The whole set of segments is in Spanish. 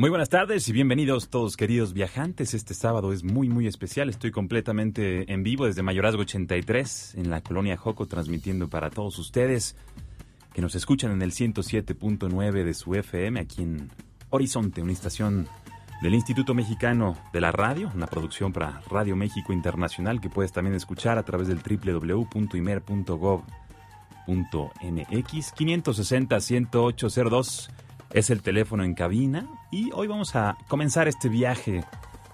Muy buenas tardes y bienvenidos todos queridos viajantes. Este sábado es muy muy especial. Estoy completamente en vivo desde Mayorazgo 83 en la colonia Joco transmitiendo para todos ustedes que nos escuchan en el 107.9 de su FM aquí en Horizonte, una estación del Instituto Mexicano de la Radio, una producción para Radio México Internacional que puedes también escuchar a través del www.imer.gov.mx 560 10802 es el teléfono en cabina y hoy vamos a comenzar este viaje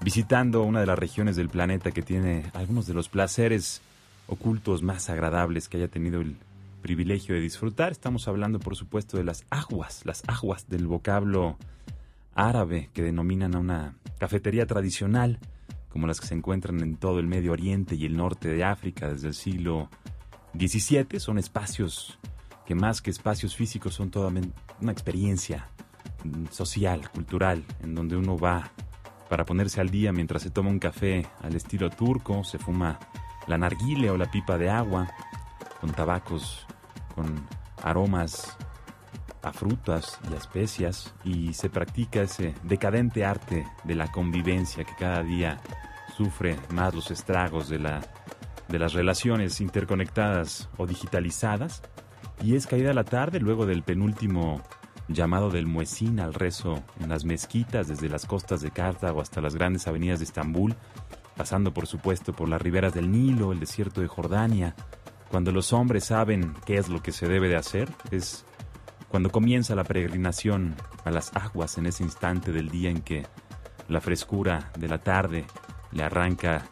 visitando una de las regiones del planeta que tiene algunos de los placeres ocultos más agradables que haya tenido el privilegio de disfrutar. Estamos hablando, por supuesto, de las aguas, las aguas del vocablo árabe que denominan a una cafetería tradicional, como las que se encuentran en todo el Medio Oriente y el norte de África desde el siglo XVII. Son espacios que más que espacios físicos son toda una experiencia social, cultural, en donde uno va para ponerse al día mientras se toma un café al estilo turco, se fuma la narguile o la pipa de agua, con tabacos, con aromas a frutas y especias, y se practica ese decadente arte de la convivencia que cada día sufre más los estragos de, la, de las relaciones interconectadas o digitalizadas. Y es caída la tarde luego del penúltimo llamado del muecín al rezo en las mezquitas desde las costas de Cartago hasta las grandes avenidas de Estambul, pasando por supuesto por las riberas del Nilo, el desierto de Jordania. Cuando los hombres saben qué es lo que se debe de hacer, es cuando comienza la peregrinación a las aguas en ese instante del día en que la frescura de la tarde le arranca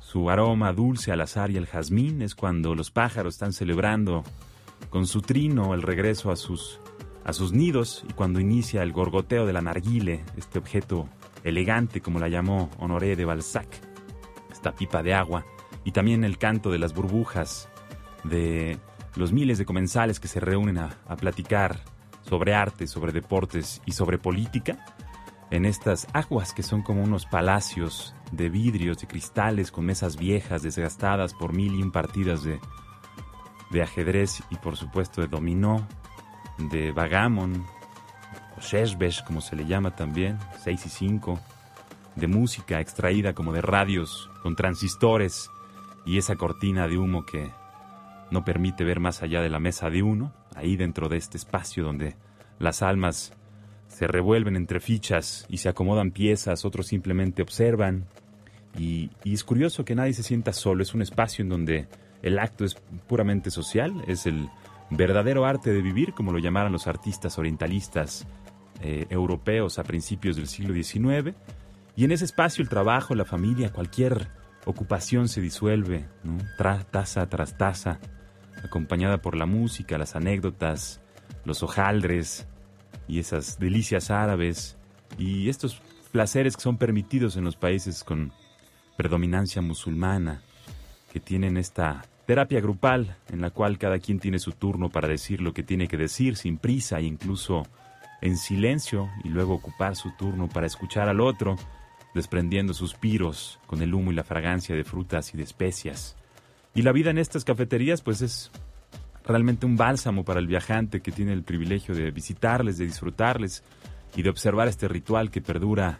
su aroma dulce al azar y al jazmín, es cuando los pájaros están celebrando con su trino el regreso a sus, a sus nidos y cuando inicia el gorgoteo de la narguile, este objeto elegante como la llamó Honoré de Balzac, esta pipa de agua, y también el canto de las burbujas, de los miles de comensales que se reúnen a, platicar sobre arte, sobre deportes y sobre política, en estas aguas que son como unos palacios de vidrios, de cristales, con mesas viejas, desgastadas por mil y un partidas de, de ajedrez y por supuesto de dominó, de vagamon, o sheshbesh como se le llama también, 6 y 5, de música extraída como de radios con transistores y esa cortina de humo que no permite ver más allá de la mesa de uno, ahí dentro de este espacio donde las almas se revuelven entre fichas y se acomodan piezas, otros simplemente observan. Y, y, es curioso que nadie se sienta solo, es un espacio en donde el acto es puramente social, es el verdadero arte de vivir, como lo llamaran los artistas orientalistas eh, europeos a principios del siglo XIX. Y en ese espacio el trabajo, la familia, cualquier ocupación se disuelve, ¿no? taza tras taza, acompañada por la música, las anécdotas, los hojaldres y esas delicias árabes y estos placeres que son permitidos en los países con predominancia musulmana, que tienen esta Terapia grupal, en la cual cada quien tiene su turno para decir lo que tiene que decir sin prisa e incluso en silencio y luego ocupar su turno para escuchar al otro, desprendiendo suspiros con el humo y la fragancia de frutas y de especias. Y la vida en estas cafeterías pues es realmente un bálsamo para el viajante que tiene el privilegio de visitarles, de disfrutarles y de observar este ritual que perdura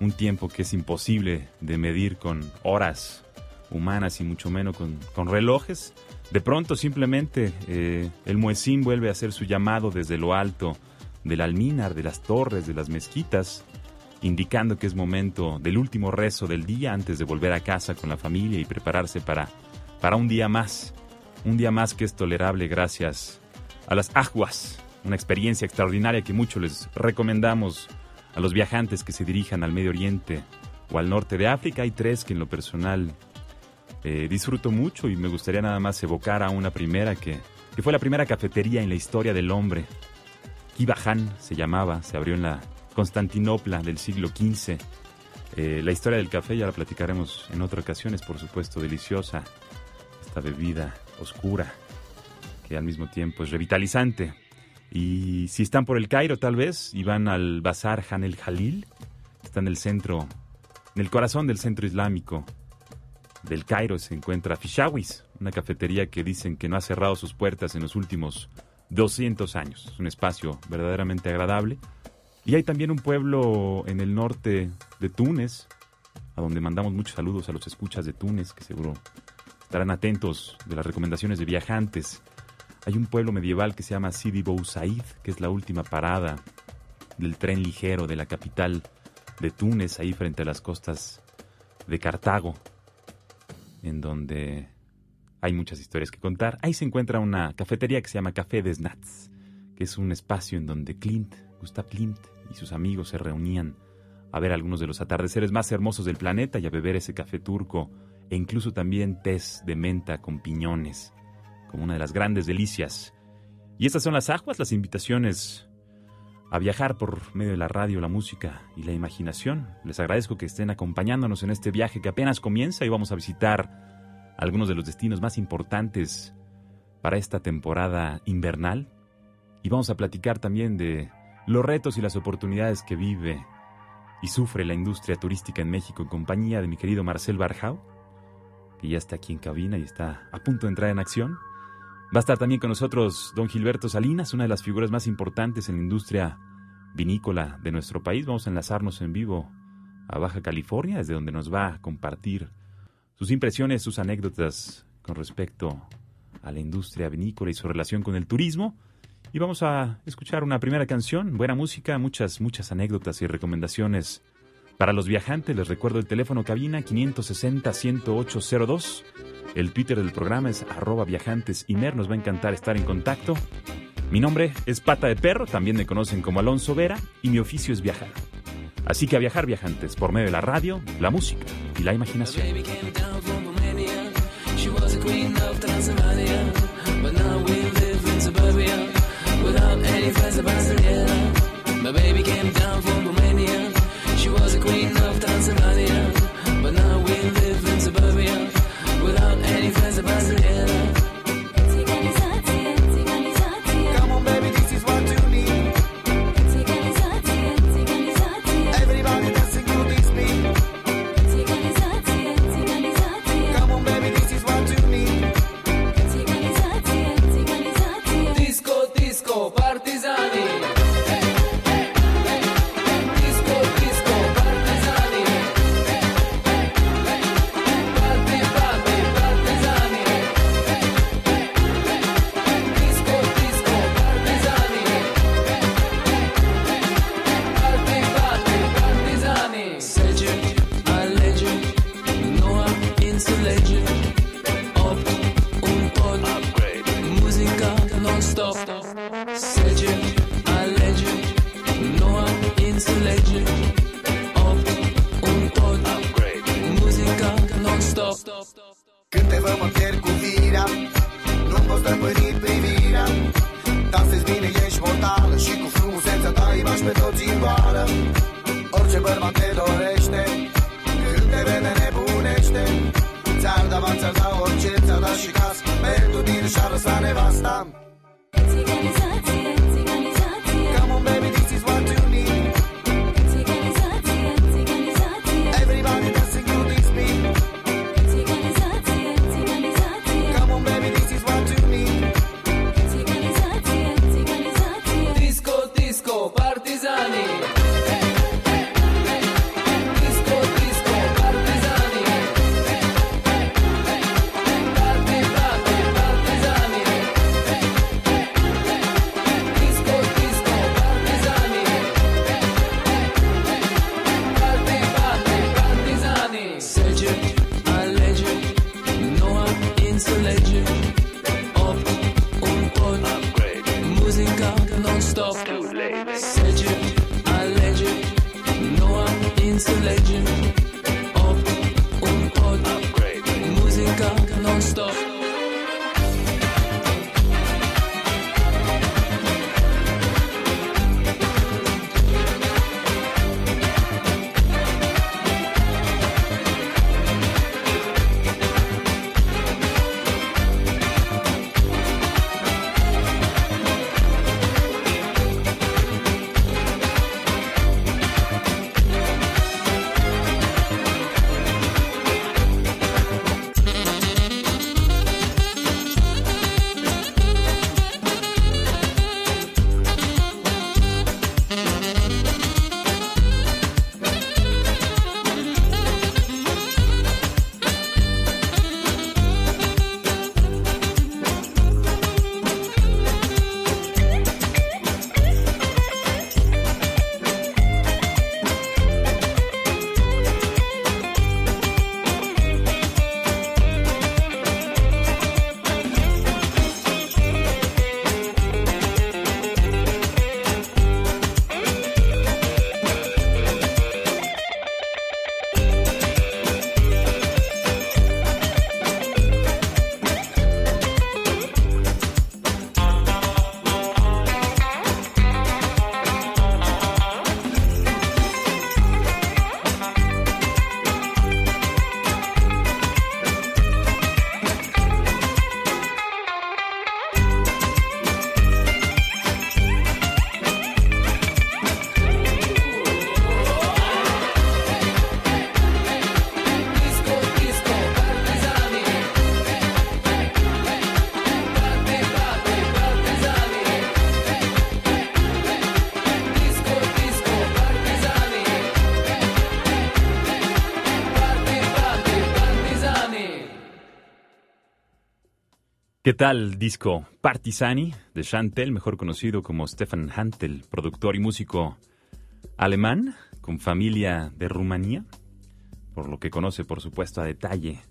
un tiempo que es imposible de medir con horas humanas y mucho menos con, relojes. De pronto simplemente eh, el muecín vuelve a hacer su llamado desde lo alto del alminar, de las torres, de las mezquitas, indicando que es momento del último rezo del día antes de volver a casa con la familia y prepararse para, para un día más. Un día más que es tolerable gracias a las aguas, una experiencia extraordinaria que mucho les recomendamos a los viajantes que se dirijan al Medio Oriente o al norte de África. Hay tres que en lo personal eh, disfruto mucho y me gustaría nada más evocar a una primera que, que fue la primera cafetería en la historia del hombre Kibahan se llamaba, se abrió en la Constantinopla del siglo XV. Eh, la historia del café ya la platicaremos en otra ocasión, es por supuesto deliciosa, esta bebida oscura que al mismo tiempo es revitalizante. Y si están por el Cairo tal vez y van al Bazar Han el Jalil, está en el centro, en el corazón del centro islámico del Cairo se encuentra Fishawis, una cafetería que dicen que no ha cerrado sus puertas en los últimos 200 años. Es un espacio verdaderamente agradable. Y hay también un pueblo en el norte de Túnez, a donde mandamos muchos saludos a los escuchas de Túnez, que seguro estarán atentos de las recomendaciones de viajantes. Hay un pueblo medieval que se llama Sidi Bou Said, que es la última parada del tren ligero de la capital de Túnez, ahí frente a las costas de Cartago, en donde hay muchas historias que contar. Ahí se encuentra una cafetería que se llama Café des que es un espacio en donde Clint, Gustav Klimt y sus amigos se reunían a ver algunos de los atardeceres más hermosos del planeta y a beber ese café turco e incluso también tés de menta con piñones, como una de las grandes delicias. Y estas son las aguas, las invitaciones a viajar por medio de la radio, la música y la imaginación. Les agradezco que estén acompañándonos en este viaje que apenas comienza y vamos a visitar algunos de los destinos más importantes para esta temporada invernal. Y vamos a platicar también de los retos y las oportunidades que vive y sufre la industria turística en México en compañía de mi querido Marcel Barjau, que ya está aquí en cabina y está a punto de entrar en acción. Va a estar también con nosotros don Gilberto Salinas, una de las figuras más importantes en la industria vinícola de nuestro país. Vamos a enlazarnos en vivo a Baja California, desde donde nos va a compartir sus impresiones, sus anécdotas con respecto a la industria vinícola y su relación con el turismo. Y vamos a escuchar una primera canción, buena música, muchas, muchas anécdotas y recomendaciones para los viajantes. Les recuerdo el teléfono cabina 560-10802. El Twitter del programa es arroba viajantes Nos va a encantar estar en contacto. Mi nombre es Pata de Perro, también me conocen como Alonso Vera, y mi oficio es viajar. Así que a viajar viajantes por medio de la radio, la música y la imaginación. Tal disco Partisani de Chantel, mejor conocido como Stefan Hantel, productor y músico alemán con familia de Rumanía? Por lo que conoce, por supuesto, a detalle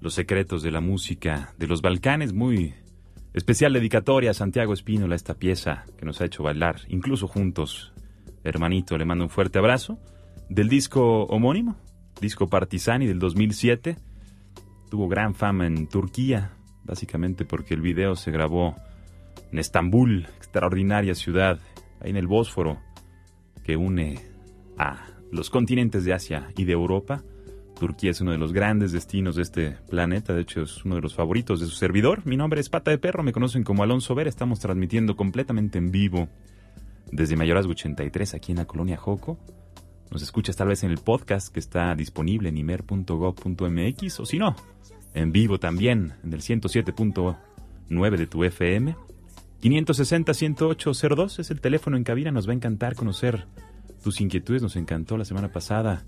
los secretos de la música de los Balcanes. Muy especial dedicatoria a Santiago Espínola, esta pieza que nos ha hecho bailar, incluso juntos. Hermanito, le mando un fuerte abrazo. Del disco homónimo, disco Partisani del 2007. Tuvo gran fama en Turquía, básicamente porque el video se grabó en Estambul, extraordinaria ciudad, ahí en el Bósforo, que une a los continentes de Asia y de Europa. Turquía es uno de los grandes destinos de este planeta, de hecho es uno de los favoritos de su servidor. Mi nombre es Pata de Perro, me conocen como Alonso Ver, estamos transmitiendo completamente en vivo desde Mayorazgo 83 aquí en la colonia Joco. Nos escuchas tal vez en el podcast que está disponible en imer.gov.mx o si no, en vivo también en el 107.9 de tu FM. 560-10802 es el teléfono en cabina, nos va a encantar conocer tus inquietudes, nos encantó la semana pasada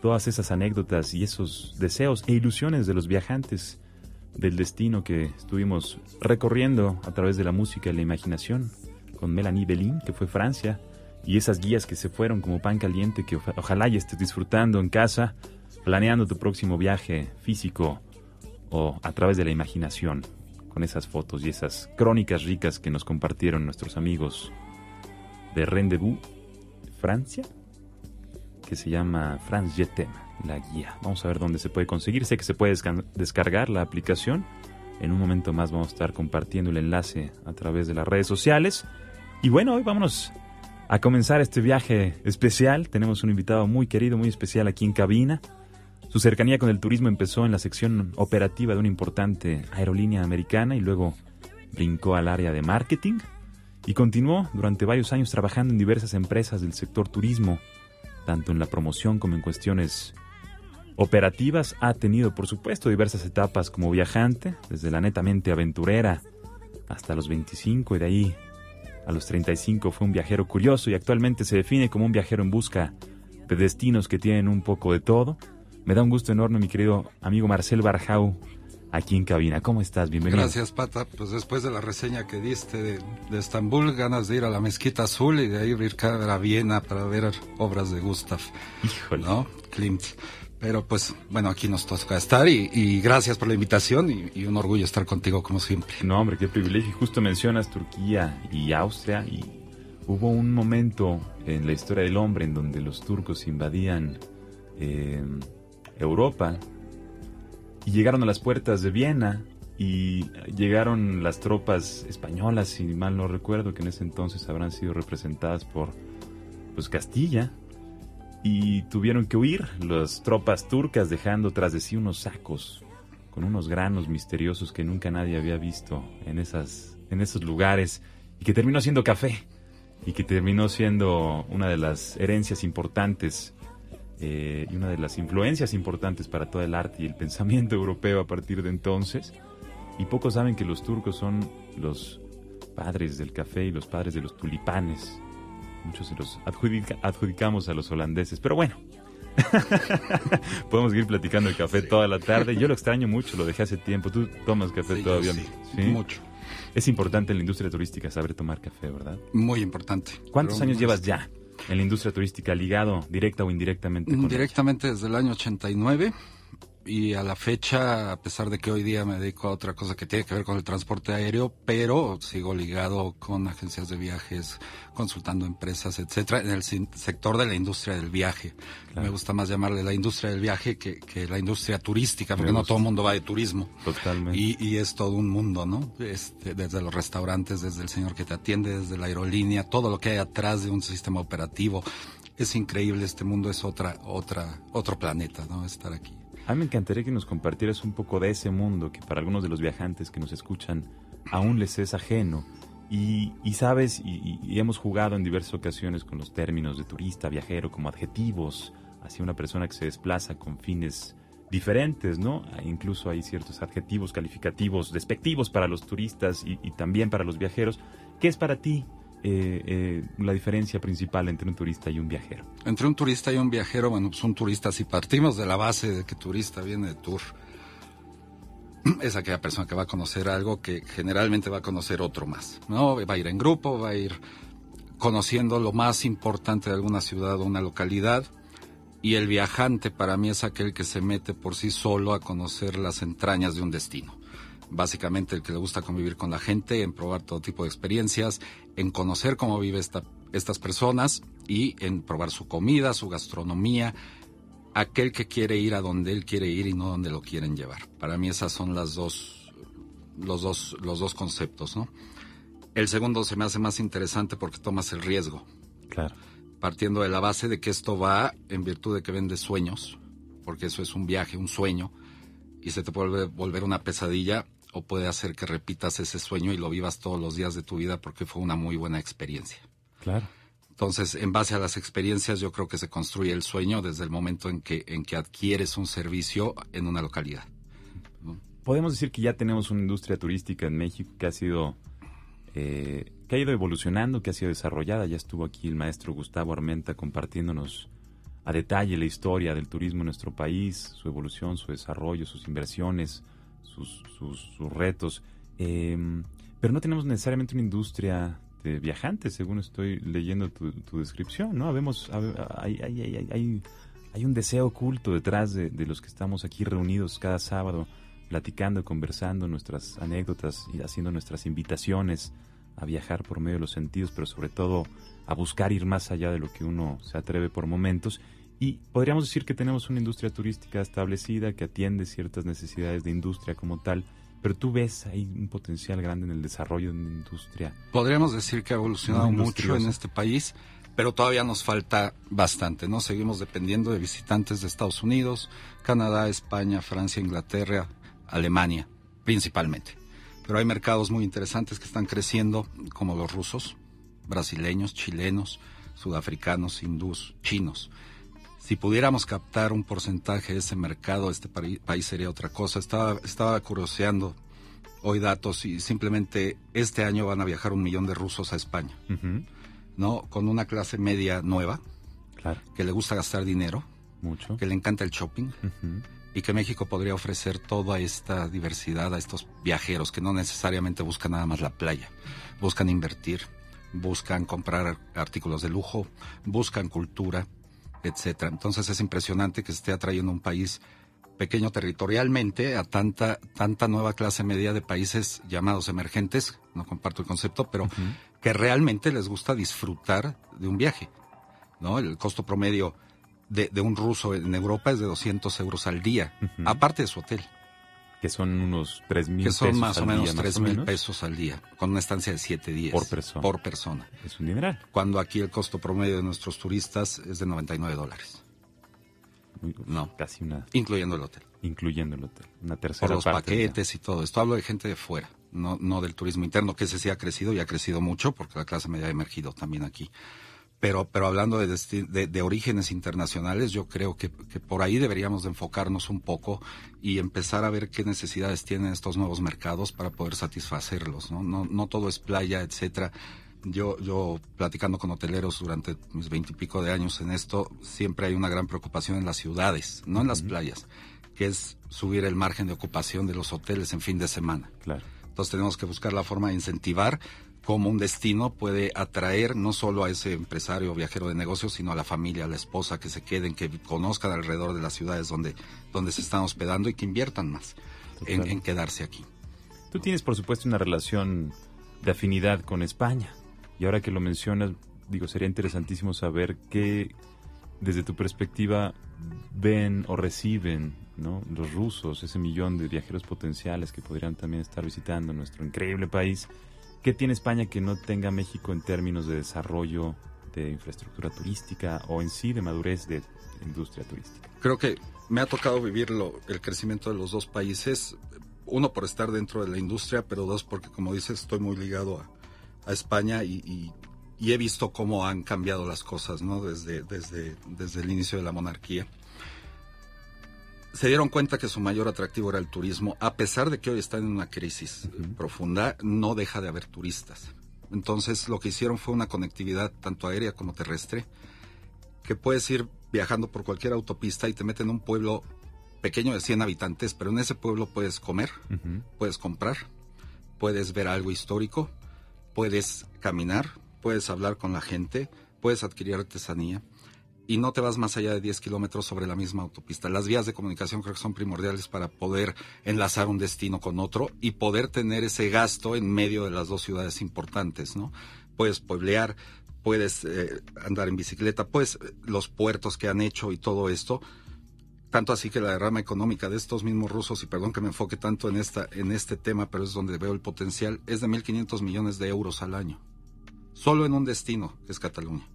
todas esas anécdotas y esos deseos e ilusiones de los viajantes del destino que estuvimos recorriendo a través de la música y la imaginación con Melanie Belin, que fue Francia, y esas guías que se fueron como pan caliente que ojalá ya estés disfrutando en casa, planeando tu próximo viaje físico o a través de la imaginación, con esas fotos y esas crónicas ricas que nos compartieron nuestros amigos de Rendezvous, Francia, que se llama France Jetem, la guía. Vamos a ver dónde se puede conseguir. Sé que se puede descargar la aplicación. En un momento más vamos a estar compartiendo el enlace a través de las redes sociales. Y bueno, hoy vámonos a comenzar este viaje especial. Tenemos un invitado muy querido, muy especial aquí en cabina. Su cercanía con el turismo empezó en la sección operativa de una importante aerolínea americana y luego brincó al área de marketing y continuó durante varios años trabajando en diversas empresas del sector turismo, tanto en la promoción como en cuestiones operativas. Ha tenido, por supuesto, diversas etapas como viajante, desde la netamente aventurera hasta los 25 y de ahí a los 35 fue un viajero curioso y actualmente se define como un viajero en busca de destinos que tienen un poco de todo me da un gusto enorme, mi querido amigo Marcel Barjau, aquí en cabina. ¿Cómo estás? Bienvenido. Gracias, Pata. Pues después de la reseña que diste de, Estambul, ganas de ir a la Mezquita Azul y de ahí ir a Viena para ver obras de Gustav. Híjole. ¿No? Klimt. Pero pues, bueno, aquí nos toca estar y, gracias por la invitación y, y, un orgullo estar contigo como siempre. No, hombre, qué privilegio. Justo mencionas Turquía y Austria y hubo un momento en la historia del hombre en donde los turcos invadían eh, Europa y llegaron a las puertas de Viena y llegaron las tropas españolas, si mal no recuerdo, que en ese entonces habrán sido representadas por pues Castilla y tuvieron que huir las tropas turcas dejando tras de sí unos sacos con unos granos misteriosos que nunca nadie había visto en esas en esos lugares y que terminó siendo café y que terminó siendo una de las herencias importantes eh, y una de las influencias importantes para todo el arte y el pensamiento europeo a partir de entonces. Y pocos saben que los turcos son los padres del café y los padres de los tulipanes. Muchos se los adjudicamos a los holandeses. Pero bueno, podemos seguir platicando de café toda la tarde. Yo lo extraño mucho, lo dejé hace tiempo. Tú tomas café todavía. Sí, mucho. Es importante en la industria turística saber tomar café, ¿verdad? Muy importante. ¿Cuántos años llevas ya? En la industria turística, ligado directa o indirectamente con Directamente desde el año 89 y a la fecha, a pesar de que hoy día me dedico a otra cosa que tiene que ver con el transporte aéreo, pero sigo ligado con agencias de viajes, consultando empresas, etcétera, en el sector de la industria del viaje. Me gusta más llamarle la industria del viaje que, la industria turística, porque no todo el mundo va de turismo. Totalmente. Y, es todo un mundo, ¿no? Este, desde los restaurantes, desde el señor que te atiende, desde la aerolínea, todo lo que hay atrás de un sistema operativo. Es increíble, este mundo es otra, otra, otro planeta, ¿no? Estar aquí. A mí me encantaría que nos compartieras un poco de ese mundo que para algunos de los viajantes que nos escuchan aún les es ajeno. Y, sabes, y, hemos jugado en diversas ocasiones con los términos de turista, viajero, como adjetivos hacia una persona que se desplaza con fines diferentes, ¿no? Incluso hay ciertos adjetivos calificativos despectivos para los turistas y, y también para los viajeros. ¿Qué es para ti eh, eh, la diferencia principal entre un turista y un viajero? Entre un turista y un viajero, bueno, pues un turista, si partimos de la base de que turista viene de tour, es aquella persona que va a conocer algo que generalmente va a conocer otro más, ¿no? Va a ir en grupo, va a ir conociendo lo más importante de alguna ciudad o una localidad. Y el viajante para mí es aquel que se mete por sí solo a conocer las entrañas de un destino. Básicamente el que le gusta convivir con la gente, en probar todo tipo de experiencias, en conocer cómo vive esta, estas personas y en probar su comida, su gastronomía, aquel que quiere ir a donde él quiere ir y no donde lo quieren llevar. Para mí esas son las dos, los dos, los dos conceptos, ¿no? El segundo se me hace más interesante porque tomas el riesgo. Claro. Partiendo de la base de que esto va en virtud de que vende sueños, porque eso es un viaje, un sueño, y se te puede volver una pesadilla o puede hacer que repitas ese sueño y lo vivas todos los días de tu vida porque fue una muy buena experiencia. Claro. Entonces, en base a las experiencias, yo creo que se construye el sueño desde el momento en que, en que adquieres un servicio en una localidad. Podemos decir que ya tenemos una industria turística en México que ha sido eh, que ha ido evolucionando, que ha sido desarrollada. Ya estuvo aquí el maestro Gustavo Armenta compartiéndonos a detalle la historia del turismo en nuestro país, su evolución, su desarrollo, sus inversiones, sus, retos. Em, pero no tenemos necesariamente una industria de viajantes, según estoy leyendo tu, descripción, ¿no? Hay, un deseo oculto detrás de, de los que estamos aquí reunidos cada sábado platicando, conversando nuestras anécdotas y haciendo nuestras invitaciones a viajar por medio de los sentidos, pero sobre todo a buscar ir más allá de lo que uno se atreve por momentos. Y podríamos decir que tenemos una industria turística establecida que atiende ciertas necesidades de industria como tal, pero tú ves ahí un potencial grande en el desarrollo de una industria. Podríamos decir que ha evolucionado mucho en este país, pero todavía nos falta bastante, ¿no? Seguimos dependiendo de visitantes de Estados Unidos, Canadá, España, Francia, Inglaterra, Alemania, principalmente. Pero hay mercados muy interesantes que están creciendo, como los rusos, brasileños, chilenos, sudafricanos, hindús, chinos. Si pudiéramos captar un porcentaje de ese mercado, este país sería otra cosa. Estaba, estaba curioseando hoy datos y simplemente este año van a viajar un millón de rusos a España, ¿no? Con una clase media nueva, que le gusta gastar dinero, mucho, que le encanta el shopping, y que México podría ofrecer toda esta diversidad a estos viajeros que no necesariamente buscan nada más la playa, buscan invertir, buscan comprar artículos de lujo, buscan cultura, etcétera. Entonces es impresionante que esté atrayendo un país pequeño territorialmente a tanta tanta nueva clase media de países llamados emergentes, no comparto el concepto, pero que realmente les gusta disfrutar de un viaje. ¿No? El costo promedio de, un ruso en Europa es de 200 euros al día, aparte de su hotel. Que son unos 3 mil pesos. Que son más o menos 3 mil pesos al día, con una estancia de 7 días. Por persona. Por persona. Es un dineral. Cuando aquí el costo promedio de nuestros turistas es de 99 dólares. no. Casi una. Incluyendo el hotel. Incluyendo el hotel. Una tercera Por los paquetes y todo. Esto hablo de gente de fuera, no, no del turismo interno, que ese sí ha crecido y ha crecido mucho porque la clase media ha emergido también aquí. Pero, pero hablando de, de, orígenes internacionales, yo creo que, por ahí deberíamos de enfocarnos un poco y empezar a ver qué necesidades tienen estos nuevos mercados para poder satisfacerlos. No, no, no todo es playa, etcétera. Yo, yo platicando con hoteleros durante mis veintipico de años en esto, siempre hay una gran preocupación en las ciudades, no en las playas, que es subir el margen de ocupación de los hoteles en fin de semana. Claro. Entonces tenemos que buscar la forma de incentivar cómo un destino puede atraer no solo a ese empresario o viajero de negocios, sino a la familia, a la esposa, que se queden, que conozcan alrededor de las ciudades donde, donde se están hospedando y que inviertan más en, quedarse aquí. Tú tienes, por supuesto, una relación de afinidad con España. Y ahora que lo mencionas, digo, sería interesantísimo saber qué, desde tu perspectiva, ven o reciben ¿no? los rusos, ese millón de viajeros potenciales que podrían también estar visitando nuestro increíble país ¿Qué tiene España que no tenga México en términos de desarrollo de infraestructura turística o en sí de madurez de industria turística? Creo que me ha tocado vivir el crecimiento de los dos países, uno por estar dentro de la industria, pero dos porque, como dices, estoy muy ligado a, España y, he visto cómo han cambiado las cosas ¿no? desde, desde, desde el inicio de la monarquía se dieron cuenta que su mayor atractivo era el turismo, a pesar de que hoy están en una crisis profunda, no deja de haber turistas. Entonces lo que hicieron fue una conectividad tanto aérea como terrestre, que puedes ir viajando por cualquier autopista y te meten en un pueblo pequeño de 100 habitantes, pero en ese pueblo puedes comer, puedes comprar, puedes ver algo histórico, puedes caminar, puedes hablar con la gente, puedes adquirir artesanía y no te vas más allá de 10 kilómetros sobre la misma autopista. Las vías de comunicación creo que son primordiales para poder enlazar un destino con otro y poder tener ese gasto en medio de las dos ciudades importantes, ¿no? Puedes pueblear, puedes eh, andar en bicicleta, pues los puertos que han hecho y todo esto, tanto así que la derrama económica de estos mismos rusos, y perdón que me enfoque tanto en, esta, en este tema, pero es donde veo el potencial, es de 1.500 millones de euros al año. Solo en un destino, que es Cataluña.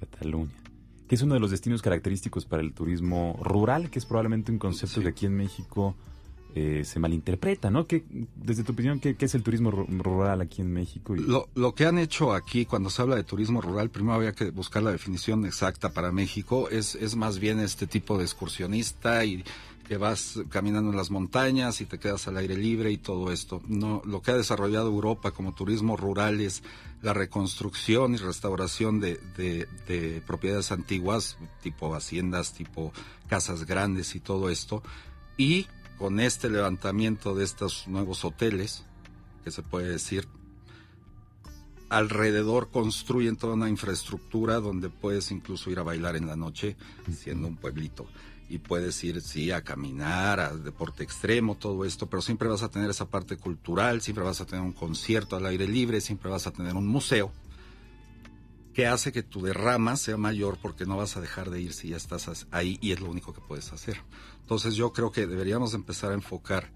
Cataluña. Que es uno de los destinos característicos para el turismo rural, que es probablemente un concepto Sí. que aquí en México eh, se malinterpreta, ¿no? ¿Qué, desde tu opinión, ¿qué, qué es el turismo ru- rural aquí en México? Y- Lo, lo que han hecho aquí, cuando se habla de turismo rural, primero había que buscar la definición exacta para México. Es, es más bien este tipo de excursionista y que vas caminando en las montañas y te quedas al aire libre y todo esto. No, lo que ha desarrollado Europa como turismo rural es la reconstrucción y restauración de, de, de propiedades antiguas, tipo haciendas, tipo casas grandes y todo esto. Y con este levantamiento de estos nuevos hoteles, que se puede decir, alrededor construyen toda una infraestructura donde puedes incluso ir a bailar en la noche, siendo un pueblito. Y puedes ir, sí, a caminar, a deporte extremo, todo esto, pero siempre vas a tener esa parte cultural, siempre vas a tener un concierto al aire libre, siempre vas a tener un museo, que hace que tu derrama sea mayor porque no vas a dejar de ir si ya estás ahí y es lo único que puedes hacer. Entonces yo creo que deberíamos empezar a enfocar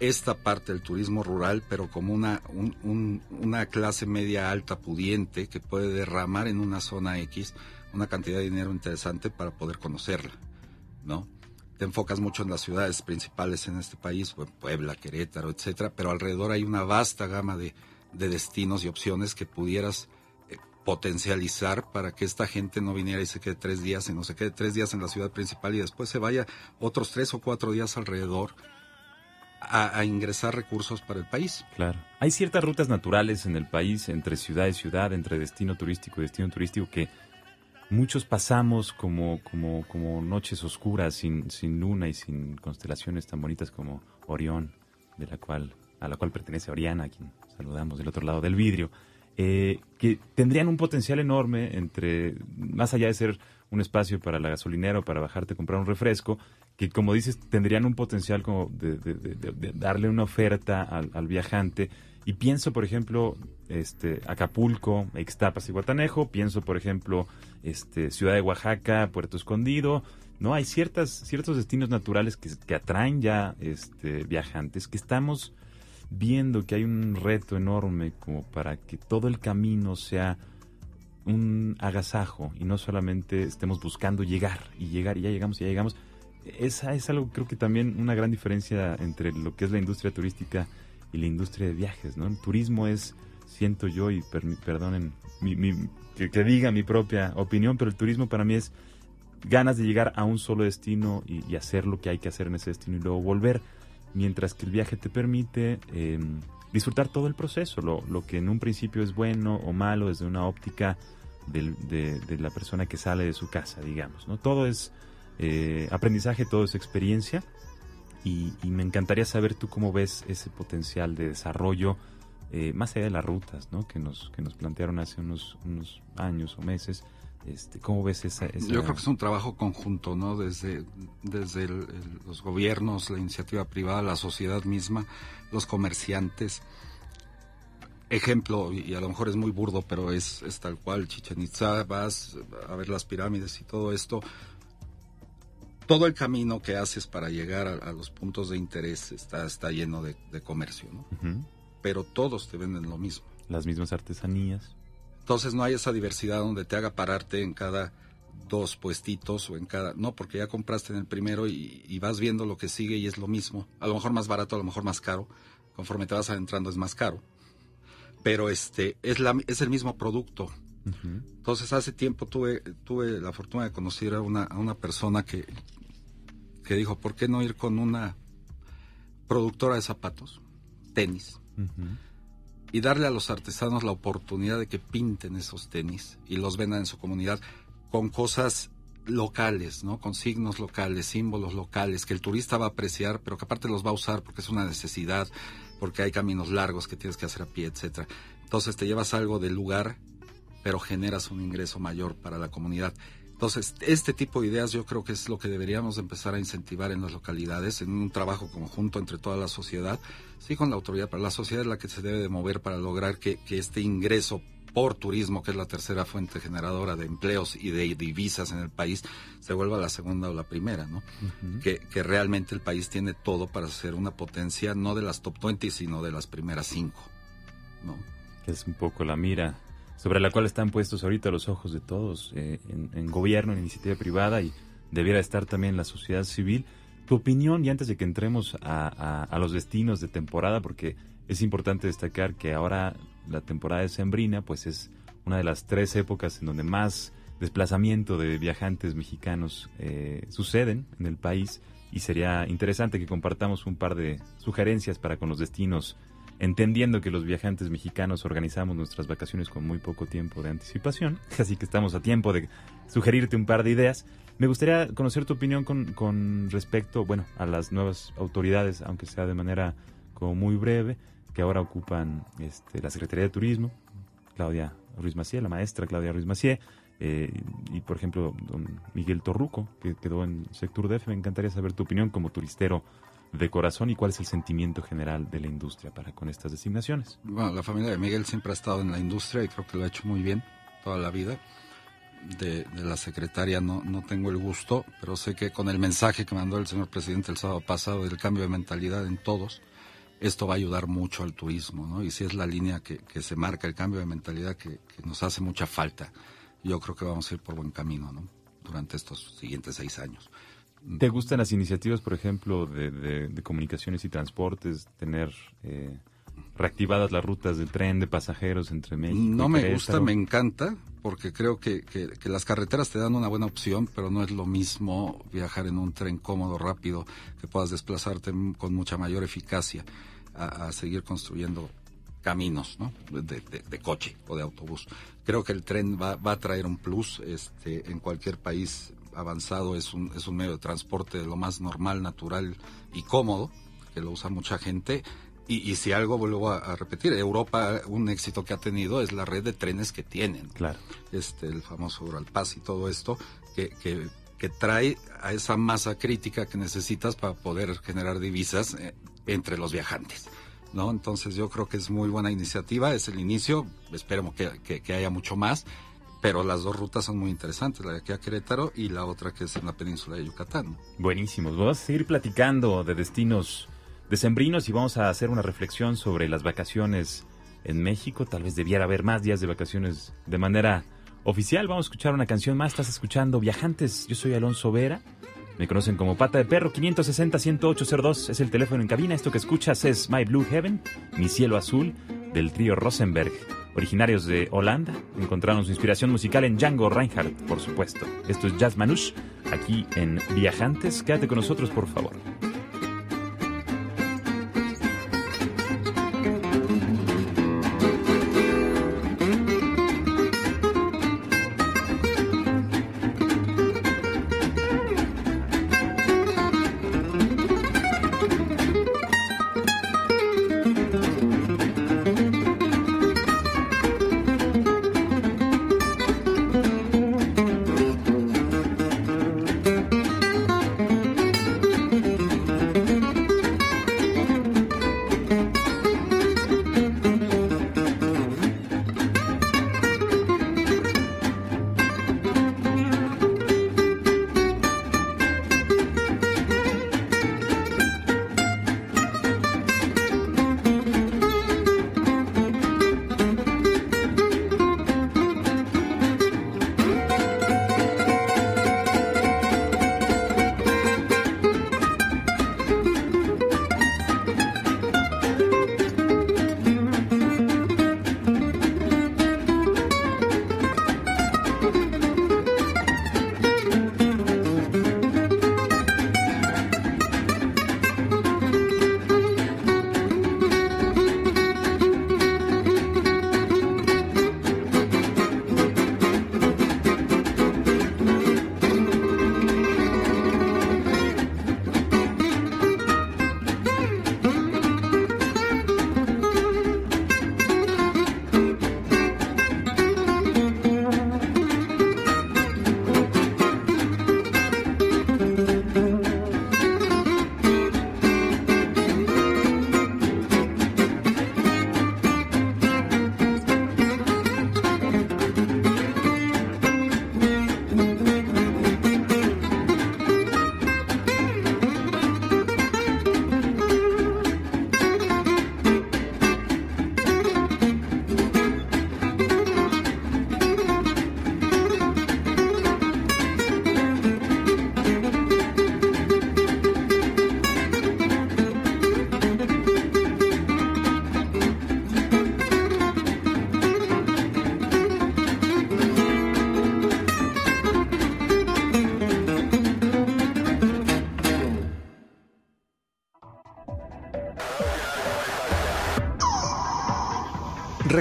esta parte del turismo rural, pero como una, un- un- una clase media alta pudiente que puede derramar en una zona X una cantidad de dinero interesante para poder conocerla, ¿no? Te enfocas mucho en las ciudades principales en este país, pues, Puebla, Querétaro, etcétera, pero alrededor hay una vasta gama de, de destinos y opciones que pudieras eh, potencializar para que esta gente no viniera y se quede tres días, sino se quede tres días en la ciudad principal y después se vaya otros tres o cuatro días alrededor a, a ingresar recursos para el país. Claro. Hay ciertas rutas naturales en el país, entre ciudad y ciudad, entre destino turístico y destino turístico, que muchos pasamos como, como, como noches oscuras, sin, sin luna y sin constelaciones tan bonitas como Orión, de la cual, a la cual pertenece Oriana, a quien saludamos del otro lado del vidrio, eh, que tendrían un potencial enorme entre, más allá de ser un espacio para la gasolinera o para bajarte a comprar un refresco, que como dices, tendrían un potencial como de, darle una oferta al viajante. Y pienso, por ejemplo, este, Acapulco, Ixtapas y Guatanejo, pienso, por ejemplo, este, Ciudad de Oaxaca, Puerto Escondido, ¿no? Hay ciertas, ciertos destinos naturales que, que atraen ya este, viajantes, que estamos viendo que hay un reto enorme como para que todo el camino sea un agasajo y no solamente estemos buscando llegar y llegar y ya llegamos y ya llegamos. Esa es algo creo que también una gran diferencia entre lo que es la industria turística y la industria de viajes, ¿no? El turismo es, siento yo, y permi- perdonen mi- mi- que, diga mi propia opinión, pero el turismo para mí es ganas de llegar a un solo destino y, hacer lo que hay que hacer en ese destino y luego volver, mientras que el viaje te permite eh, disfrutar todo el proceso, lo, lo que en un principio es bueno o malo desde una óptica del- de, de la persona que sale de su casa, digamos, ¿no? Todo es eh, aprendizaje, todo es experiencia y, me encantaría saber tú cómo ves ese potencial de desarrollo eh, más allá de las rutas, ¿no? Que nos, que nos plantearon hace unos, unos años o meses. Este, ¿Cómo ves esa, Yo creo que es un trabajo conjunto, ¿no? Desde, desde el- los gobiernos, la iniciativa privada, la sociedad misma, los comerciantes. Ejemplo, y a lo mejor es muy burdo, pero es, es tal cual, Chichen Itza, vas a ver las pirámides y todo esto. Todo el camino que haces para llegar a, a los puntos de interés está, está lleno de, de comercio, ¿no? Pero todos te venden lo mismo. las mismas artesanías. Entonces no hay esa diversidad donde te haga pararte en cada dos puestitos o en cada... No, porque ya compraste en el primero y, y vas viendo lo que sigue y es lo mismo. A lo mejor más barato, a lo mejor más caro. Conforme te vas adentrando es más caro. Pero este es, la, es el mismo producto. Entonces hace tiempo tuve, tuve la fortuna de conocer a una, a una persona que, que dijo, ¿por qué no ir con una productora de zapatos, tenis? Y darle a los artesanos la oportunidad de que pinten esos tenis y los vendan en su comunidad con cosas locales, ¿no? Con signos locales, símbolos locales, que el turista va a apreciar, pero que aparte los va a usar porque es una necesidad, porque hay caminos largos que tienes que hacer a pie, etcétera. Entonces te llevas algo del lugar, pero generas un ingreso mayor para la comunidad. Entonces, este tipo de ideas yo creo que es lo que deberíamos empezar a incentivar en las localidades, en un trabajo conjunto entre toda la sociedad, sí con la autoridad, pero la sociedad es la que se debe de mover para lograr que, que este ingreso por turismo, que es la tercera fuente generadora de empleos y de divisas en el país, se vuelva la segunda o la primera, ¿no? que, que, realmente el país tiene todo para ser una potencia, no de las top 20, sino de las primeras cinco, ¿no? Es un poco la mira sobre la cual están puestos ahorita los ojos de todos, eh, en, gobierno, en iniciativa privada y debiera estar también la sociedad civil. Tu opinión, y antes de que entremos a, a los destinos de temporada, porque es importante destacar que ahora la temporada de Sembrina, pues es una de las tres épocas en donde más desplazamiento de viajantes mexicanos eh, suceden en el país y sería interesante que compartamos un par de sugerencias para con los destinos, entendiendo que los viajantes mexicanos organizamos nuestras vacaciones con muy poco tiempo de anticipación, así que estamos a tiempo de sugerirte un par de ideas. Me gustaría conocer tu opinión con, con respecto, bueno, a las nuevas autoridades, aunque sea de manera como muy breve que ahora ocupan este, la Secretaría de Turismo, Claudia Ruiz Macié, la maestra Claudia Ruiz Macié, eh, y por ejemplo, don Miguel Torruco, que quedó en Sector DF. Me encantaría saber tu opinión como turistero de corazón y cuál es el sentimiento general de la industria para con estas designaciones. Bueno, la familia de Miguel siempre ha estado en la industria y creo que lo ha hecho muy bien toda la vida. De, la secretaria no, no tengo el gusto, pero sé que con el mensaje que mandó el señor presidente el sábado pasado del cambio de mentalidad en todos, esto va a ayudar mucho al turismo, ¿no? Y si es la línea que, se marca, el cambio de mentalidad que, nos hace mucha falta, yo creo que vamos a ir por buen camino, ¿no? Durante estos siguientes seis años. ¿Te gustan las iniciativas, por ejemplo, de, comunicaciones y transportes, tener eh, reactivadas las rutas del tren de pasajeros entre México? No me gusta, me encanta, porque creo que, que, las carreteras te dan una buena opción, pero no es lo mismo viajar en un tren cómodo, rápido, que puedas desplazarte con mucha mayor eficacia a, seguir construyendo caminos ¿no? de, de, coche o de autobús. Creo que el tren va, va a traer un plus este, en cualquier país avanzado. Es un, es un medio de transporte de lo más normal, natural y cómodo, que lo usa mucha gente. Y, y si algo vuelvo a, repetir, Europa, un éxito que ha tenido es la red de trenes que tienen. Claro. Este, el famoso Paz y todo esto, que, que, que, trae a esa masa crítica que necesitas para poder generar divisas eh, entre los viajantes. ¿no? Entonces yo creo que es muy buena iniciativa, es el inicio, esperemos que, que, haya mucho más, pero las dos rutas son muy interesantes, la de aquí a Querétaro y la otra que es en la península de Yucatán. Buenísimos, vamos a seguir platicando de destinos decembrinos y vamos a hacer una reflexión sobre las vacaciones en México, tal vez debiera haber más días de vacaciones de manera oficial, vamos a escuchar una canción más, estás escuchando Viajantes, yo soy Alonso Vera. Me conocen como Pata de Perro, 560-10802 es el teléfono en cabina. Esto que escuchas es My Blue Heaven, Mi Cielo Azul, del trío Rosenberg. Originarios de Holanda, encontraron su inspiración musical en Django Reinhardt, por supuesto. Esto es Jazz Manouche, aquí en Viajantes. Quédate con nosotros, por favor.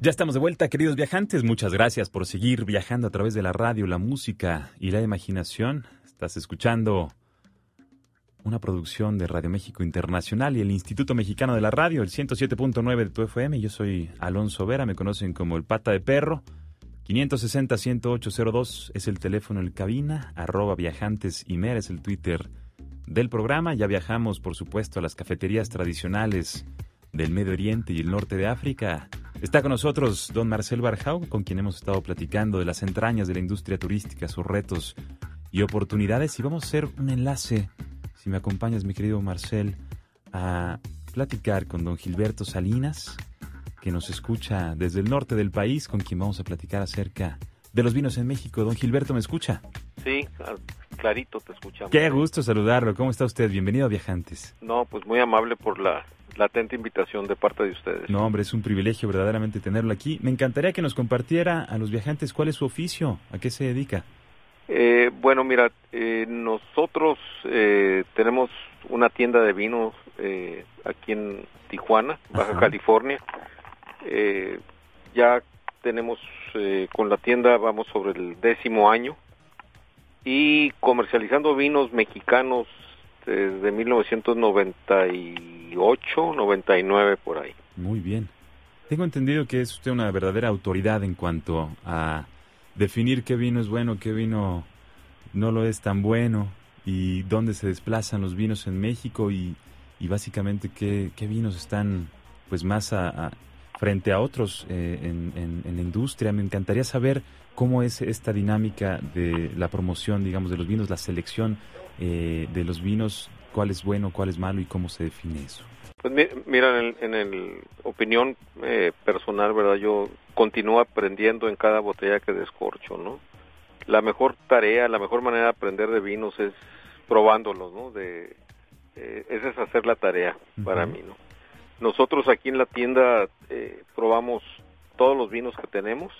Ya estamos de vuelta, queridos viajantes. Muchas gracias por seguir viajando a través de la radio, la música y la imaginación. Estás escuchando una producción de Radio México Internacional y el Instituto Mexicano de la Radio, el 107.9 de tu FM. Yo soy Alonso Vera, me conocen como el Pata de Perro. 560-10802 es el teléfono en cabina, arroba viajantes y mer es el Twitter del programa. Ya viajamos, por supuesto, a las cafeterías tradicionales del Medio Oriente y el norte de África. Está con nosotros don Marcel Barjau, con quien hemos estado platicando de las entrañas de la industria turística, sus retos y oportunidades. Y vamos a hacer un enlace, si me acompañas, mi querido Marcel, a platicar con don Gilberto Salinas, que nos escucha desde el norte del país, con quien vamos a platicar acerca de los vinos en México. Don Gilberto, ¿me escucha? Sí, clarito te escuchamos. Qué gusto saludarlo. ¿Cómo está usted? Bienvenido a Viajantes. No, pues muy amable por la la atenta invitación de parte de ustedes. No, hombre, es un privilegio verdaderamente tenerlo aquí. Me encantaría que nos compartiera a los viajantes cuál es su oficio, a qué se dedica. Eh, bueno, mira, eh, nosotros eh, tenemos una tienda de vinos aquí en Tijuana, Baja California. ya tenemos con la tienda, vamos sobre el décimo año y comercializando vinos mexicanos desde 1998, 99 por ahí. Muy bien. Tengo entendido que es usted una verdadera autoridad en cuanto a definir qué vino es bueno, qué vino no lo es tan bueno y dónde se desplazan los vinos en México y, básicamente qué, vinos están pues más a, frente a otros eh, en, en, la industria. Me encantaría saber cómo es esta dinámica de la promoción, digamos, de los vinos, la selección eh, de los vinos, cuál es bueno, cuál es malo y cómo se define eso? Pues mira, en, el, opinión eh, personal, ¿verdad? Yo continúo aprendiendo en cada botella que descorcho, ¿no? La mejor tarea, la mejor manera de aprender de vinos es probándolos, ¿no? De, eh, esa es hacer la tarea para mí, ¿no? Nosotros aquí en la tienda eh, probamos todos los vinos que tenemos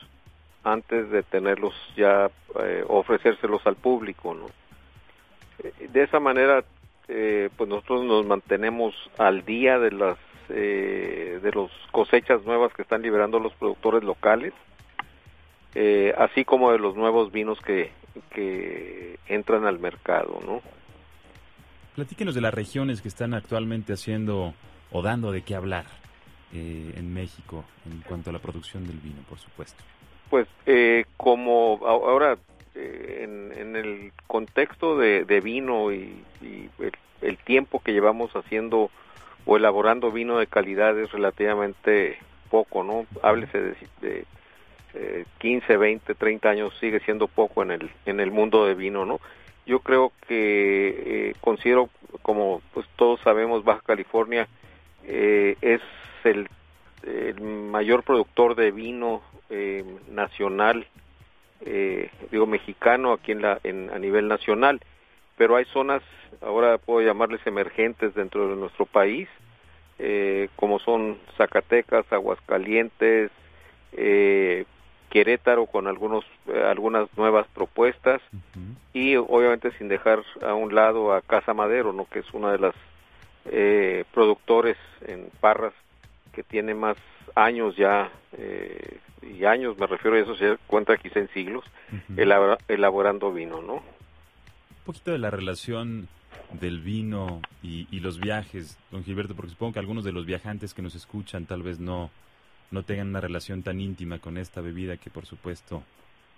antes de tenerlos ya, ofrecérselos al público, ¿no? De esa manera eh, pues nosotros nos mantenemos al día de las eh, de los cosechas nuevas que están liberando los productores locales eh, así como de los nuevos vinos que, que entran al mercado no platíquenos de las regiones que están actualmente haciendo o dando de qué hablar en México en cuanto a la producción del vino por supuesto. Pues como ahora eh, en, el contexto de, vino y, el, tiempo que llevamos haciendo o elaborando vino de calidad es relativamente poco, ¿no? Háblese de, de eh, 15, 20, 30 años sigue siendo poco en el, en el mundo de vino, ¿no? Yo creo que eh, considero, como pues todos sabemos, Baja California eh, es el, el, mayor productor de vino nacional eh, digo mexicano aquí en la en, a nivel nacional pero hay zonas ahora puedo llamarles emergentes dentro de nuestro país eh, como son Zacatecas Aguascalientes eh, Querétaro con algunos eh, algunas nuevas propuestas y obviamente sin dejar a un lado a Casa Madero no que es una de las eh, productores en Parras que tiene más años ya eh, y años, me refiero a eso, se cuenta quizá en siglos, elaborando vino, ¿no? Un poquito de la relación del vino y, los viajes, don Gilberto, porque supongo que algunos de los viajantes que nos escuchan tal vez no, no tengan una relación tan íntima con esta bebida que por supuesto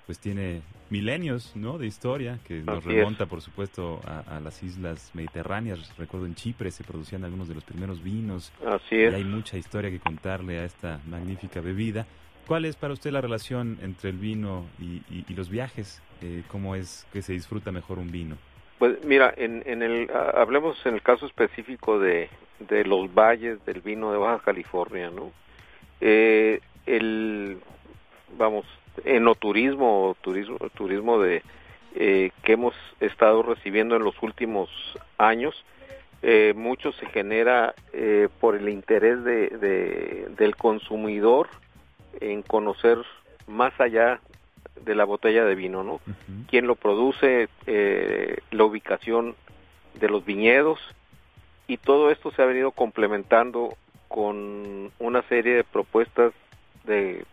pues tiene milenios ¿no? de historia que nos remonta por supuesto a, las islas mediterráneas recuerdo en Chipre se producían algunos de los primeros vinos Así es. y hay mucha historia que contarle a esta magnífica bebida ¿Cuál es para usted la relación entre el vino y, los viajes? Eh, ¿Cómo es que se disfruta mejor un vino? Pues mira, en, en el, hablemos en el caso específico de, los valles del vino de Baja California, ¿no? Eh, el, vamos, enoturismo, turismo, turismo de, eh, que hemos estado recibiendo en los últimos años, eh, mucho se genera eh, por el interés de, del consumidor en conocer más allá de la botella de vino, ¿no? Quién lo produce, eh, la ubicación de los viñedos y todo esto se ha venido complementando con una serie de propuestas de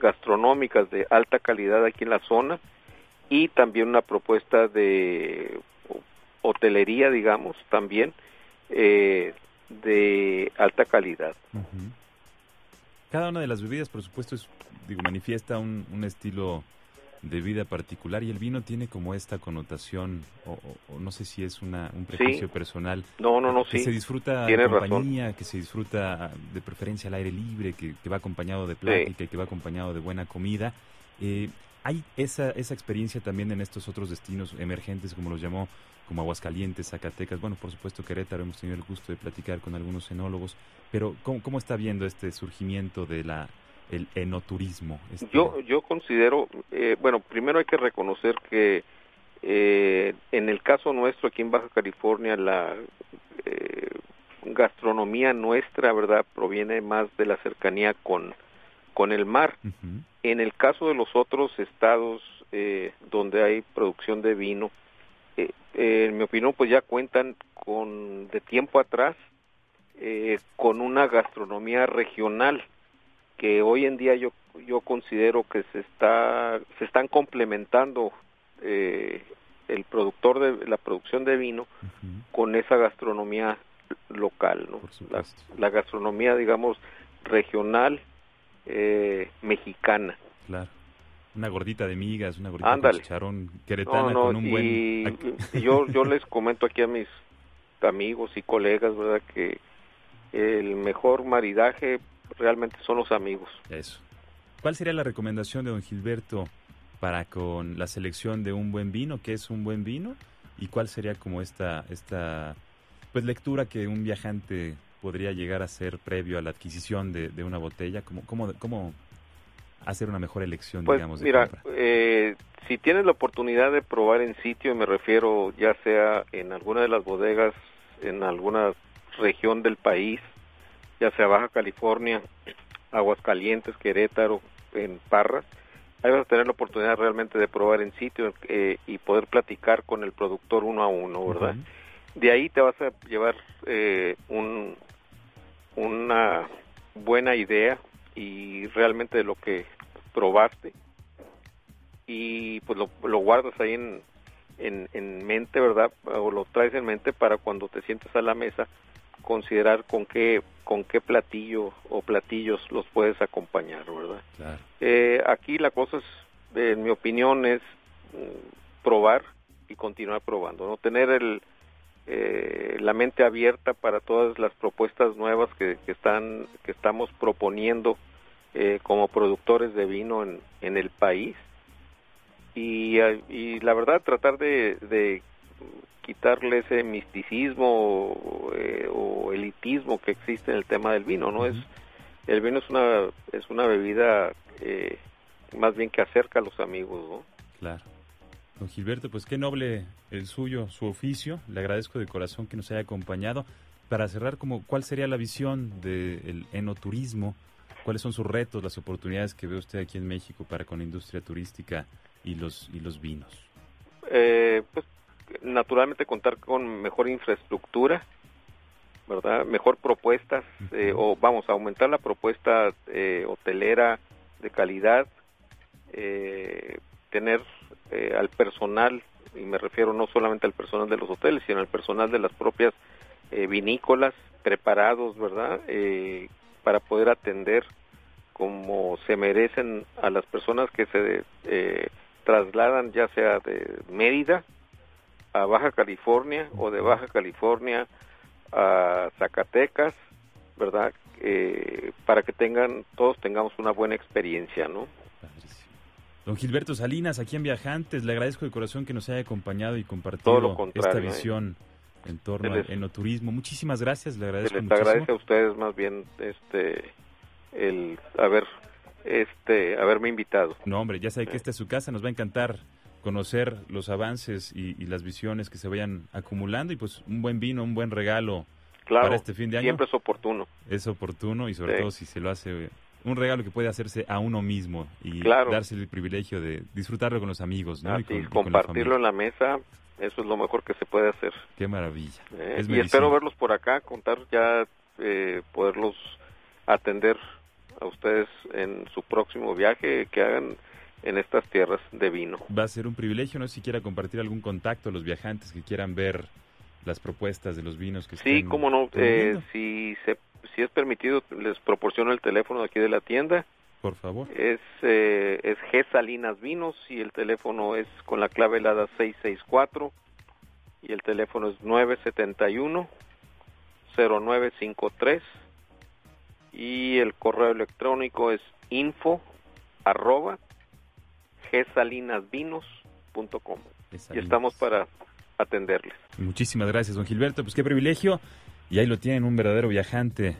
gastronómicas de alta calidad aquí en la zona y también una propuesta de hotelería, digamos, también eh, de alta calidad. Cada una de las bebidas, por supuesto, es, digo, manifiesta un, estilo de vida particular y el vino tiene como esta connotación, o, no sé si es una, un prejuicio personal. No, no, no, que se disfruta de compañía, que se disfruta de preferencia al aire libre, que, va acompañado de plática y que va acompañado de buena comida. Eh, ¿Hay esa, esa experiencia también en estos otros destinos emergentes, como los llamó, como Aguascalientes, Zacatecas? Bueno, por supuesto Querétaro, hemos tenido el gusto de platicar con algunos enólogos, pero ¿cómo, cómo está viendo este surgimiento de la el enoturismo? Este yo, yo considero, eh, bueno, primero hay que reconocer que eh, en el caso nuestro aquí en Baja California, la eh, gastronomía nuestra, ¿verdad?, proviene más de la cercanía con, con el mar. En el caso de los otros estados eh, donde hay producción de vino, eh, eh, en mi opinión, pues ya cuentan con de tiempo atrás con una gastronomía regional que hoy en día yo yo considero que se está se están complementando el productor de la producción de vino con esa gastronomía local, ¿no? la gastronomía, digamos, regional eh, mexicana. Claro. Una gordita de migas, una gordita de chicharrón queretana con un buen... Y yo, yo les comento aquí a mis amigos y colegas, ¿verdad? Que el mejor maridaje realmente son los amigos. Eso. ¿Cuál sería la recomendación de don Gilberto para con la selección de un buen vino? ¿Qué es un buen vino? ¿Y cuál sería como esta, esta pues lectura que un viajante podría llegar a ser previo a la adquisición de, una botella? ¿Cómo, cómo, cómo hacer una mejor elección, pues, digamos, de mira, Eh, si tienes la oportunidad de probar en sitio, me refiero ya sea en alguna de las bodegas, en alguna región del país, ya sea Baja California, Aguascalientes, Querétaro, en Parras, ahí vas a tener la oportunidad realmente de probar en sitio eh, y poder platicar con el productor uno a uno, ¿verdad? De ahí te vas a llevar eh, un, una buena idea y realmente de lo que probaste y pues lo, lo guardas ahí en, en, en, mente, ¿verdad? O lo traes en mente para cuando te sientes a la mesa considerar con qué con qué platillo o platillos los puedes acompañar, ¿verdad? Eh, aquí la cosa es, en mi opinión, es mm, probar y continuar probando, no tener el eh, la mente abierta para todas las propuestas nuevas que, están que estamos proponiendo eh, como productores de vino en, en el país. Y, y la verdad tratar de, de quitarle ese misticismo eh, o, elitismo que existe en el tema del vino no es el vino es una es una bebida eh, más bien que acerca a los amigos no claro Don Gilberto, pues qué noble el suyo, su oficio. Le agradezco de corazón que nos haya acompañado. Para cerrar, como, ¿cuál sería la visión del enoturismo? ¿Cuáles son sus retos, las oportunidades que ve usted aquí en México para con la industria turística y los, y los vinos? Eh, pues naturalmente contar con mejor infraestructura, ¿verdad? Mejor propuestas, eh, o vamos, a aumentar la propuesta eh, hotelera de calidad, tener eh, al personal, y me refiero no solamente al personal de los hoteles, sino al personal de las propias eh, vinícolas preparados, ¿verdad? Eh, para poder atender como se merecen a las personas que se trasladan ya sea de Mérida a Baja California o de Baja California a Zacatecas, ¿verdad? para que tengan todos tengamos una buena experiencia, ¿no? Don Gilberto Salinas, aquí en Viajantes, le agradezco de corazón que nos haya acompañado y compartido esta ¿eh? visión en torno al enoturismo. Muchísimas gracias, le agradezco. Se les agradece a ustedes más bien este el haber este haberme invitado. No, hombre, ya sabe que esta es su casa, nos va a encantar conocer los avances y, las visiones que se vayan acumulando y pues un buen vino, un buen regalo para este fin de año. Siempre es oportuno. Es oportuno y sobre todo si se lo hace un regalo que puede hacerse a uno mismo y darse el privilegio de disfrutarlo con los amigos, ¿no? y, compartirlo en la mesa, eso es lo mejor que se puede hacer. Qué maravilla. Eh, y espero verlos por acá, contar ya, eh, poderlos atender a ustedes en su próximo viaje que hagan en estas tierras de vino. Va a ser un privilegio, no sé si quiera compartir algún contacto a los viajantes que quieran ver las propuestas de los vinos que Sí, cómo no, eh, si se si es permitido, les proporciono el teléfono aquí de la tienda. Por favor. Es, eh, es G Salinas Vinos y el teléfono es con la clave helada 664 y el teléfono es 971 0953 y el correo electrónico es info arroba gsalinasvinos.com y estamos para atenderles. Muchísimas gracias, don Gilberto. Pues qué privilegio y ahí lo tienen, un verdadero viajante.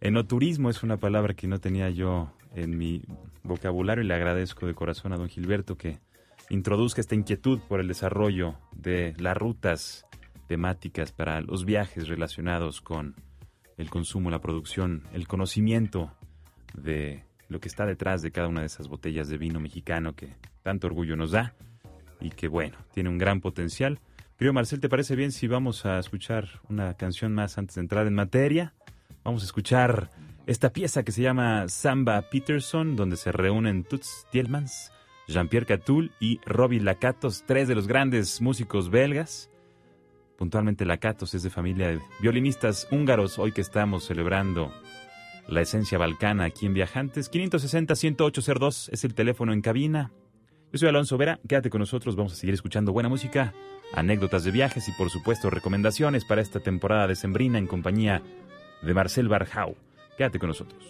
Enoturismo es una palabra que no tenía yo en mi vocabulario y le agradezco de corazón a don Gilberto que introduzca esta inquietud por el desarrollo de las rutas temáticas para los viajes relacionados con el consumo, la producción, el conocimiento de lo que está detrás de cada una de esas botellas de vino mexicano que tanto orgullo nos da y que bueno, tiene un gran potencial. Querido Marcel, ¿te parece bien si vamos a escuchar una canción más antes de entrar en materia? Vamos a escuchar esta pieza que se llama Samba Peterson, donde se reúnen Toots Tielmans, Jean-Pierre Catul y Robbie Lacatos, tres de los grandes músicos belgas. Puntualmente Lacatos es de familia de violinistas húngaros, hoy que estamos celebrando la esencia balcana aquí en Viajantes. 560-10802 es el teléfono en cabina. Yo soy Alonso Vera, quédate con nosotros, vamos a seguir escuchando buena música anécdotas de viajes y por supuesto recomendaciones para esta temporada de Sembrina en compañía de Marcel Barjau. Quédate con nosotros.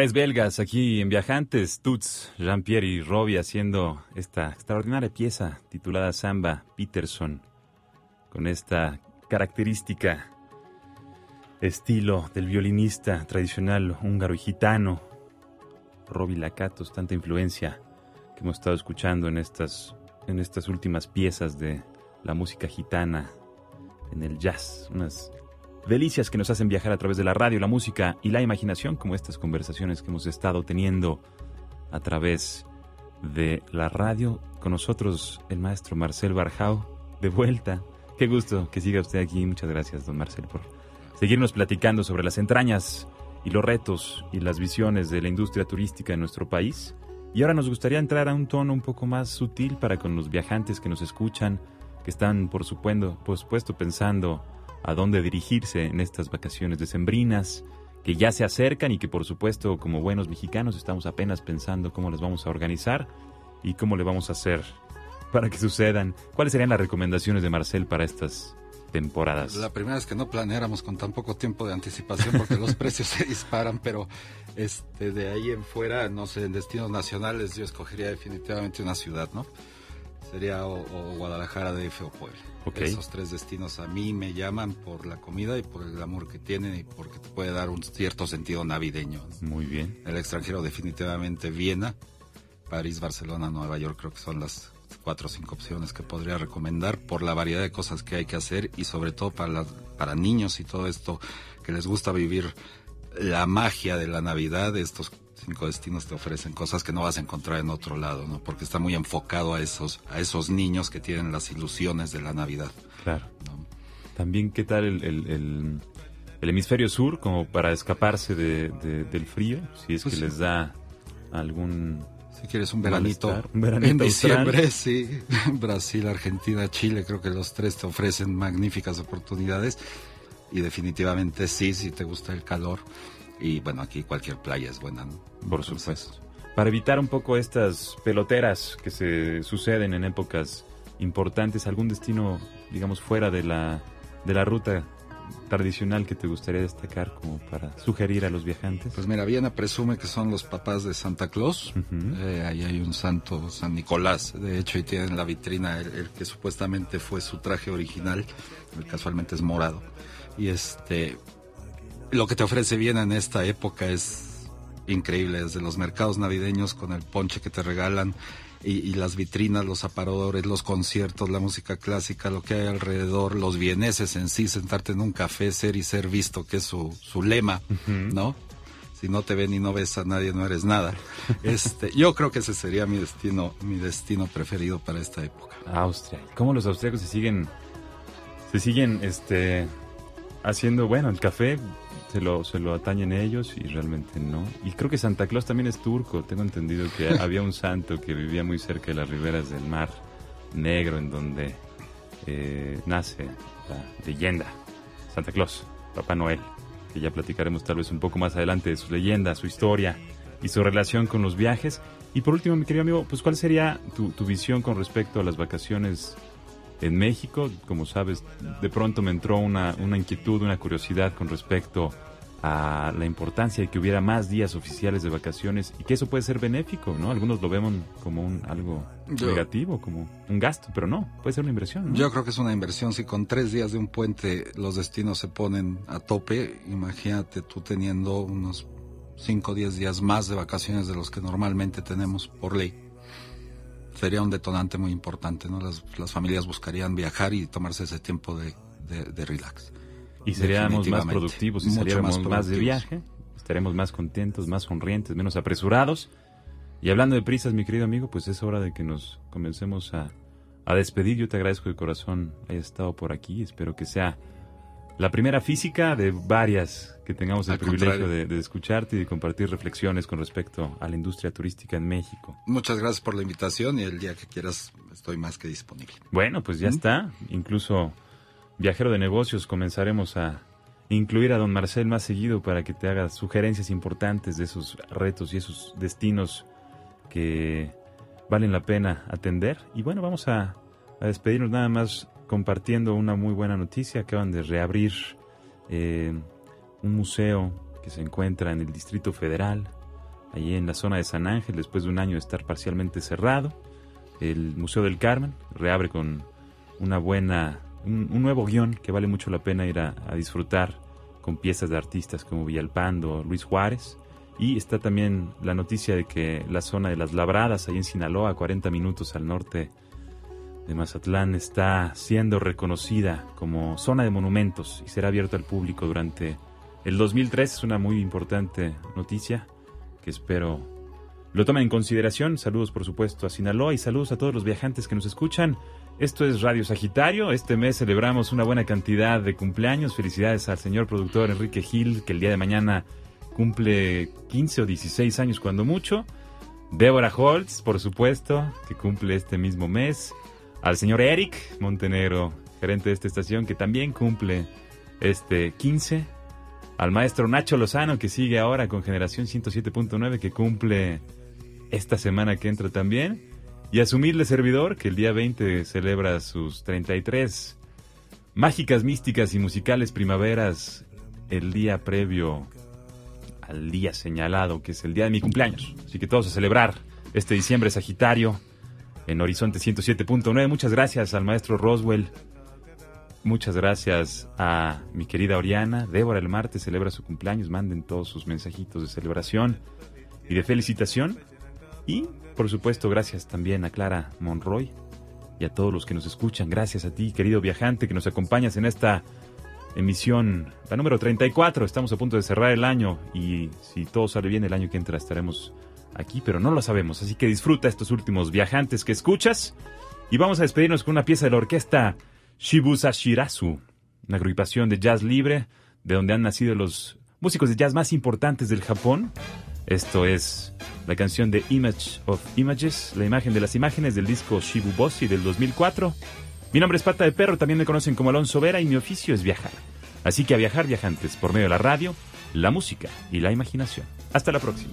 Tres belgas aquí en Viajantes, Tuts, Jean-Pierre y Robbie haciendo esta extraordinaria pieza titulada Samba Peterson, con esta característica estilo del violinista tradicional húngaro y gitano, Robbie Lacatos, tanta influencia que hemos estado escuchando en estas, en estas últimas piezas de la música gitana, en el jazz, unas delicias que nos hacen viajar a través de la radio, la música y la imaginación, como estas conversaciones que hemos estado teniendo a través de la radio. Con nosotros el maestro Marcel Barjau, de vuelta. Qué gusto que siga usted aquí. Muchas gracias, don Marcel, por seguirnos platicando sobre las entrañas y los retos y las visiones de la industria turística en nuestro país. Y ahora nos gustaría entrar a un tono un poco más sutil para con los viajantes que nos escuchan, que están, por supuesto pensando a dónde dirigirse en estas vacaciones decembrinas, que ya se acercan y que por supuesto como buenos mexicanos estamos apenas pensando cómo las vamos a organizar y cómo le vamos a hacer para que sucedan. ¿Cuáles serían las recomendaciones de Marcel para estas temporadas? La primera es que no planeáramos con tan poco tiempo de anticipación porque los precios se disparan, pero este de ahí en fuera, no sé, en destinos nacionales yo escogería definitivamente una ciudad, ¿no? Sería o, Guadalajara, DF o Puebla. Esos tres destinos a mí me llaman por la comida y por el amor que tienen y porque te puede dar un cierto sentido navideño. Muy bien. El extranjero definitivamente Viena, París, Barcelona, Nueva York creo que son las cuatro o cinco opciones que podría recomendar por la variedad de cosas que hay que hacer y sobre todo para, para niños y todo esto que les gusta vivir la magia de la Navidad, estos cinco destinos te ofrecen cosas que no vas a encontrar en otro lado, ¿no? Porque está muy enfocado a esos, a esos niños que tienen las ilusiones de la Navidad. Claro. También, ¿qué tal el, el, hemisferio sur como para escaparse de, del frío? Si es pues que les da algún... Si quieres un veranito, en diciembre, sí. Brasil, Argentina, Chile, creo que los tres te ofrecen magníficas oportunidades. Y definitivamente sí, si te gusta el calor y bueno, aquí cualquier playa es buena, ¿no? Por supuesto. Para evitar un poco estas peloteras que se suceden en épocas importantes, algún destino, digamos, fuera de la, de la ruta tradicional que te gustaría destacar como para sugerir a los viajantes? Pues mira, Viena presume que son los papás de Santa Claus. Eh, ahí hay un santo, San Nicolás, de hecho, y tienen la vitrina el, que supuestamente fue su traje original, casualmente es morado. Y este, lo que te ofrece Viena en esta época es increíble, desde los mercados navideños con el ponche que te regalan y, las vitrinas, los aparadores, los conciertos, la música clásica, lo que hay alrededor, los vieneses en sí, sentarte en un café, ser y ser visto, que es su, su lema, ¿no? Si no te ven y no ves a nadie, no eres nada. Este, yo creo que ese sería mi destino, mi destino preferido para esta época. Austria. ¿Cómo los austriacos se siguen, se siguen, este, haciendo, bueno, el café se lo, se lo atañen ellos y realmente no. Y creo que Santa Claus también es turco. Tengo entendido que había un santo que vivía muy cerca de las riberas del mar Negro, en donde eh, nace la leyenda Santa Claus, Papá Noel, que ya platicaremos tal vez un poco más adelante de su leyenda, su historia y su relación con los viajes. Y por último, mi querido amigo, pues ¿cuál sería tu, tu visión con respecto a las vacaciones en México. Como sabes, de pronto me entró una, una inquietud, una curiosidad con respecto a la importancia de que hubiera más días oficiales de vacaciones y que eso puede ser benéfico, ¿no? Algunos lo ven como un algo negativo, como un gasto, pero no, puede ser una inversión. Yo creo que es una inversión. Si con tres días de un puente los destinos se ponen a tope, imagínate tú teniendo unos cinco o diez días más de vacaciones de los que normalmente tenemos por ley sería un detonante muy importante, ¿no? Las, familias buscarían viajar y tomarse ese tiempo de, relax. Y seríamos más productivos y seríamos más, de viaje, estaremos más contentos, más sonrientes, menos apresurados. Y hablando de prisas, mi querido amigo, pues es hora de que nos comencemos a, a despedir. Yo te agradezco de corazón hayas estado por aquí. Espero que sea la primera física de varias que tengamos el privilegio de, escucharte y de compartir reflexiones con respecto a la industria turística en México. Muchas gracias por la invitación y el día que quieras estoy más que disponible. Bueno, pues ya está. Incluso viajero de negocios comenzaremos a incluir a don Marcel más seguido para que te haga sugerencias importantes de esos retos y esos destinos que valen la pena atender. Y bueno, vamos a, a despedirnos nada más compartiendo una muy buena noticia. Acaban de reabrir eh, un museo que se encuentra en el Distrito Federal, allí en la zona de San Ángel, después de un año de estar parcialmente cerrado. El Museo del Carmen reabre con una buena, un, nuevo guion que vale mucho la pena ir a, disfrutar con piezas de artistas como Villalpando, Luis Juárez. Y está también la noticia de que la zona de las Labradas, ahí en Sinaloa, 40 minutos al norte de Mazatlán, está siendo reconocida como zona de monumentos y será abierta al público durante el 2003. Es una muy importante noticia que espero lo tomen en consideración. Saludos, por supuesto, a Sinaloa y saludos a todos los viajantes que nos escuchan. Esto es Radio Sagitario. Este mes celebramos una buena cantidad de cumpleaños. Felicidades al señor productor Enrique Gil, que el día de mañana cumple 15 o 16 años cuando mucho. Débora Holtz, por supuesto, que cumple este mismo mes. Al señor Eric Montenegro, gerente de esta estación, que también cumple este 15. Al maestro Nacho Lozano, que sigue ahora con Generación 107.9, que cumple esta semana que entra también. Y a su servidor, que el día 20 celebra sus 33 mágicas, místicas y musicales primaveras el día previo al día señalado, que es el día de mi cumpleaños. Así que todos a celebrar este diciembre Sagitario en Horizonte 107.9. Muchas gracias al maestro Roswell. Muchas gracias a mi querida Oriana. Débora el martes celebra su cumpleaños. Manden todos sus mensajitos de celebración y de felicitación. Y, por supuesto, gracias también a Clara Monroy y a todos los que nos escuchan. Gracias a ti, querido viajante, que nos acompañas en esta emisión, la número 34. Estamos a punto de cerrar el año y si todo sale bien, el año que entra estaremos aquí, pero no lo sabemos. Así que disfruta estos últimos viajantes que escuchas. Y vamos a despedirnos con una pieza de la orquesta Shibusa Shirazu, una agrupación de jazz libre, de donde han nacido los músicos de jazz más importantes del Japón. Esto es la canción de Image of Images, la imagen de las imágenes del disco Shibu Bossy del 2004. Mi nombre es Pata de Perro, también me conocen como Alonso Vera y mi oficio es viajar. Así que a viajar viajantes por medio de la radio, la música y la imaginación. Hasta la próxima.